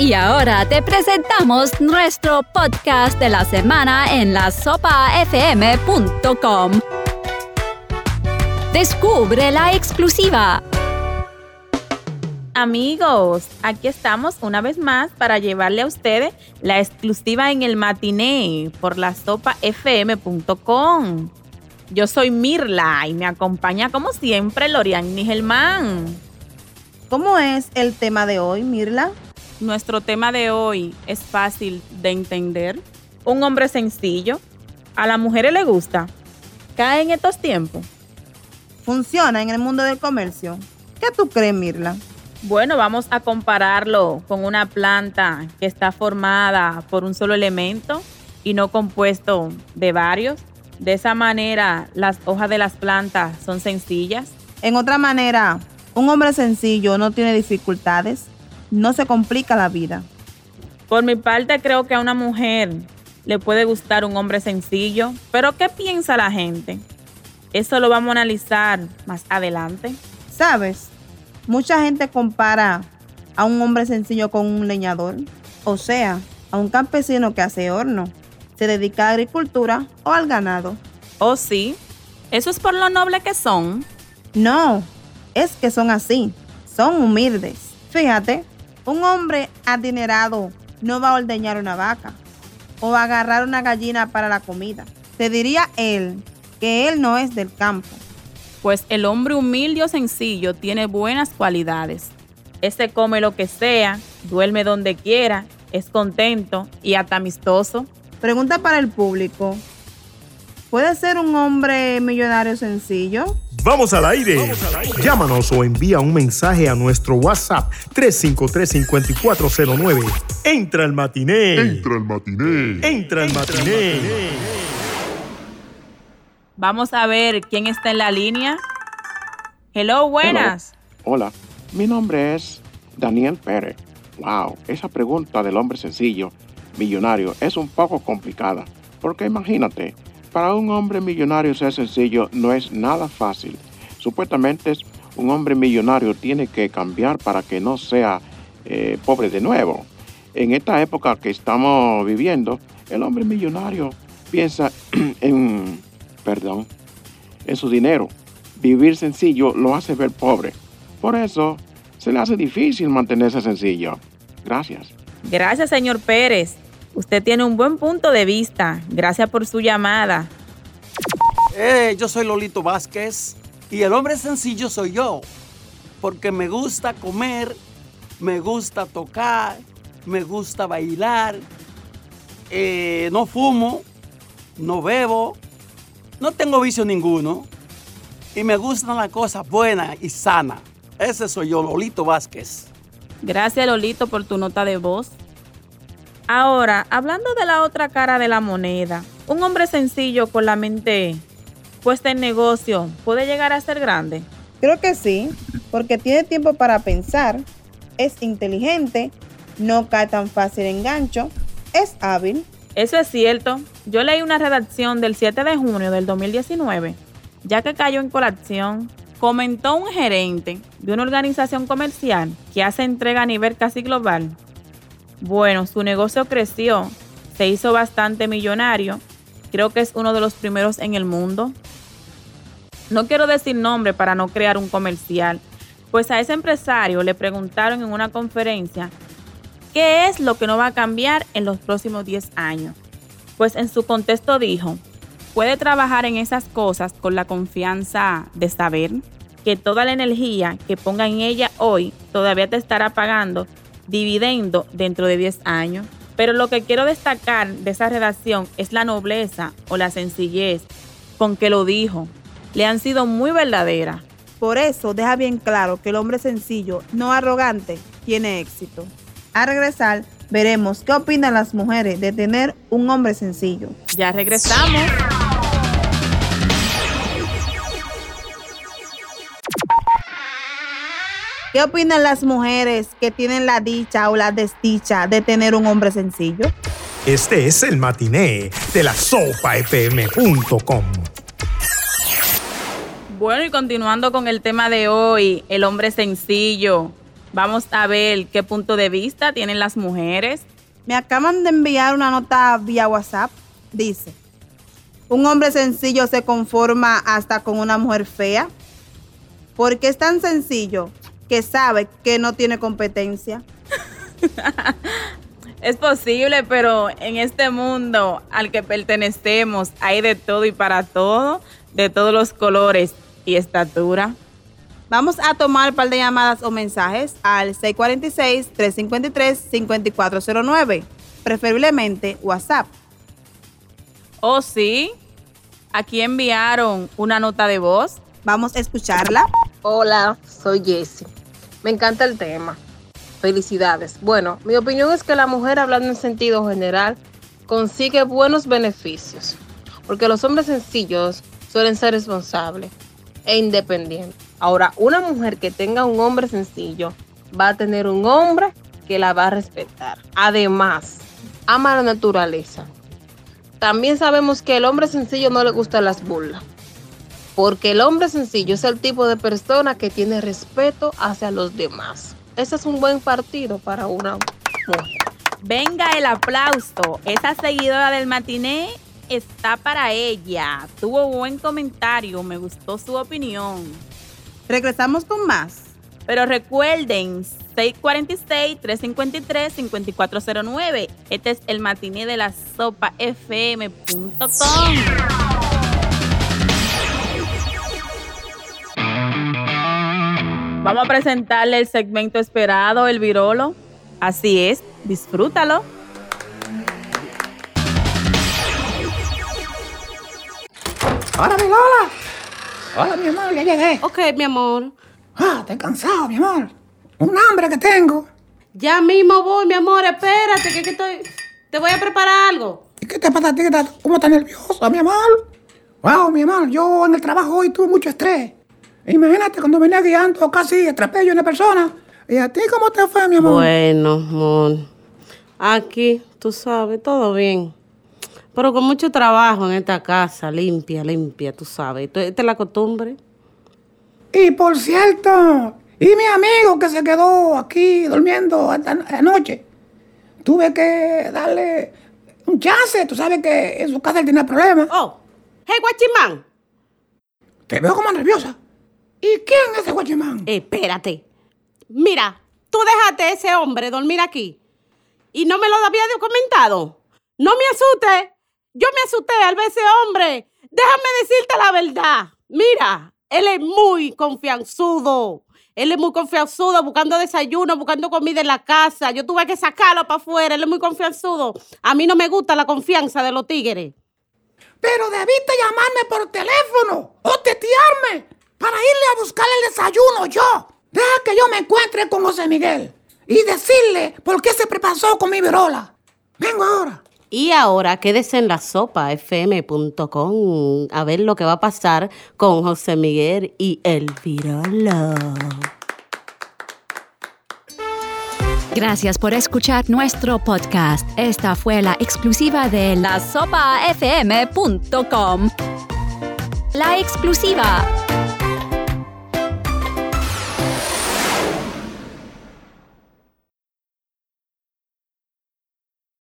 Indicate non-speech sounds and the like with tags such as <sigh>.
Y ahora te presentamos nuestro podcast de la semana en la sopafm.com. Descubre la exclusiva. Amigos, aquí estamos una vez más para llevarle a ustedes la exclusiva en el matiné por la sopafm.com. Yo soy Mirla y me acompaña como siempre Lorian Nigelman. ¿Cómo es el tema de hoy, Mirla? Nuestro tema de hoy es fácil de entender. Un hombre sencillo. A las mujeres le gusta. Cae en estos tiempos. Funciona en el mundo del comercio. ¿Qué tú crees, Mirla? Bueno, vamos a compararlo con una planta que está formada por un solo elemento y no compuesto de varios. De esa manera, las hojas de las plantas son sencillas. En otra manera, un hombre sencillo no tiene dificultades no se complica la vida. Por mi parte, creo que a una mujer le puede gustar un hombre sencillo, pero ¿qué piensa la gente? Eso lo vamos a analizar más adelante. ¿Sabes? Mucha gente compara a un hombre sencillo con un leñador, o sea, a un campesino que hace horno, se dedica a la agricultura o al ganado. ¿Oh sí? ¿Eso es por lo noble que son? No, es que son así, son humildes. Fíjate, un hombre adinerado no va a ordeñar una vaca o va a agarrar una gallina para la comida. Te diría él que él no es del campo. Pues el hombre humilde o sencillo tiene buenas cualidades. Ese come lo que sea, duerme donde quiera, es contento y hasta amistoso. Pregunta para el público. ¿Puede ser un hombre millonario sencillo? Vamos al aire. Llámanos o envía un mensaje a nuestro WhatsApp 353-5409. Entra el matiné. Entra el matiné. Entra el matiné. Vamos a ver quién está en la línea. Hello, buenas. Hola, mi nombre es Daniel Pérez. Wow, esa pregunta del hombre sencillo, millonario, es un poco complicada. Porque imagínate, para un hombre millonario ser sencillo no es nada fácil. Supuestamente un hombre millonario tiene que cambiar para que no sea eh, pobre de nuevo. En esta época que estamos viviendo, el hombre millonario piensa <clears throat> en, perdón, en su dinero. Vivir sencillo lo hace ver pobre. Por eso se le hace difícil mantenerse sencillo. Gracias. Gracias, señor Pérez. Usted tiene un buen punto de vista. Gracias por su llamada. Eh, yo soy Lolito Vázquez y el hombre sencillo soy yo. Porque me gusta comer, me gusta tocar, me gusta bailar. Eh, no fumo, no bebo, no tengo vicio ninguno. Y me gustan las cosas buenas y sanas. Ese soy yo, Lolito Vázquez. Gracias, Lolito, por tu nota de voz. Ahora, hablando de la otra cara de la moneda, un hombre sencillo con la mente puesta en negocio puede llegar a ser grande. Creo que sí, porque tiene tiempo para pensar, es inteligente, no cae tan fácil en gancho, es hábil. Eso es cierto. Yo leí una redacción del 7 de junio del 2019, ya que cayó en colación. Comentó un gerente de una organización comercial que hace entrega a nivel casi global bueno, su negocio creció, se hizo bastante millonario, creo que es uno de los primeros en el mundo. No quiero decir nombre para no crear un comercial, pues a ese empresario le preguntaron en una conferencia qué es lo que no va a cambiar en los próximos 10 años. Pues en su contexto dijo, puede trabajar en esas cosas con la confianza de saber que toda la energía que ponga en ella hoy todavía te estará pagando dividendo dentro de 10 años. Pero lo que quiero destacar de esa redacción es la nobleza o la sencillez con que lo dijo. Le han sido muy verdaderas. Por eso deja bien claro que el hombre sencillo, no arrogante, tiene éxito. A regresar, veremos qué opinan las mujeres de tener un hombre sencillo. Ya regresamos. ¿Qué opinan las mujeres que tienen la dicha o la desdicha de tener un hombre sencillo? Este es el matiné de la sopafm.com. Bueno, y continuando con el tema de hoy, el hombre sencillo. Vamos a ver qué punto de vista tienen las mujeres. Me acaban de enviar una nota vía WhatsApp. Dice, un hombre sencillo se conforma hasta con una mujer fea. Porque es tan sencillo que sabe que no tiene competencia. <laughs> Es posible, pero en este mundo al que pertenecemos hay de todo y para todo, de todos los colores y estatura. Vamos a tomar un par de llamadas o mensajes al 646-353-5409, preferiblemente WhatsApp. Oh, sí. Aquí enviaron una nota de voz. Vamos a escucharla. Hola, soy Jessie. Me encanta el tema. Felicidades. Bueno, mi opinión es que la mujer, hablando en sentido general, consigue buenos beneficios, porque los hombres sencillos suelen ser responsables e independientes. Ahora, una mujer que tenga un hombre sencillo va a tener un hombre que la va a respetar. Además, ama la naturaleza. También sabemos que el hombre sencillo no le gustan las burlas. Porque el hombre sencillo es el tipo de persona que tiene respeto hacia los demás. Ese es un buen partido para una mujer. Venga el aplauso. Esa seguidora del matiné está para ella. Tuvo buen comentario. Me gustó su opinión. Regresamos con más. Pero recuerden, 646-353-5409. Este es el matiné de la sopa fm.com. Vamos a presentarle el segmento esperado, el virolo. Así es, disfrútalo. Hola, mi Lola. Hola, mi amor, ya llegué. Ok, mi amor. Ah, estoy cansado, mi amor. Un hambre que tengo. Ya mismo voy, mi amor. Espérate, que, que estoy. Te voy a preparar algo. ¿Y qué te pasa a ti? ¿Qué te- ¿Cómo estás nerviosa, mi amor? Wow, mi amor, yo en el trabajo hoy tuve mucho estrés. Imagínate cuando venía guiando casi atropello a una persona. ¿Y a ti cómo te fue, mi amor? Bueno, amor. Aquí, tú sabes, todo bien. Pero con mucho trabajo en esta casa, limpia, limpia, tú sabes. Esta es la costumbre. Y por cierto, y mi amigo que se quedó aquí durmiendo anoche, tuve que darle un chance. Tú sabes que en su casa él tiene problemas. Oh, hey, guachimán. Te veo como nerviosa. ¿Y quién es ese guachimán? Espérate. Mira, tú dejaste a ese hombre dormir aquí. Y no me lo había comentado. No me asustes. Yo me asusté al ver ese hombre. Déjame decirte la verdad. Mira, él es muy confianzudo. Él es muy confianzudo, buscando desayuno, buscando comida en la casa. Yo tuve que sacarlo para afuera. Él es muy confianzudo. A mí no me gusta la confianza de los tigres. Pero debiste llamarme por teléfono o tetearme para irle a buscar el desayuno yo. Deja que yo me encuentre con José Miguel y decirle por qué se prepasó con mi virola. Vengo ahora. Y ahora quédese en la sopa fm.com a ver lo que va a pasar con José Miguel y el Virolo. Gracias por escuchar nuestro podcast. Esta fue la exclusiva de la sopafm.com. La exclusiva.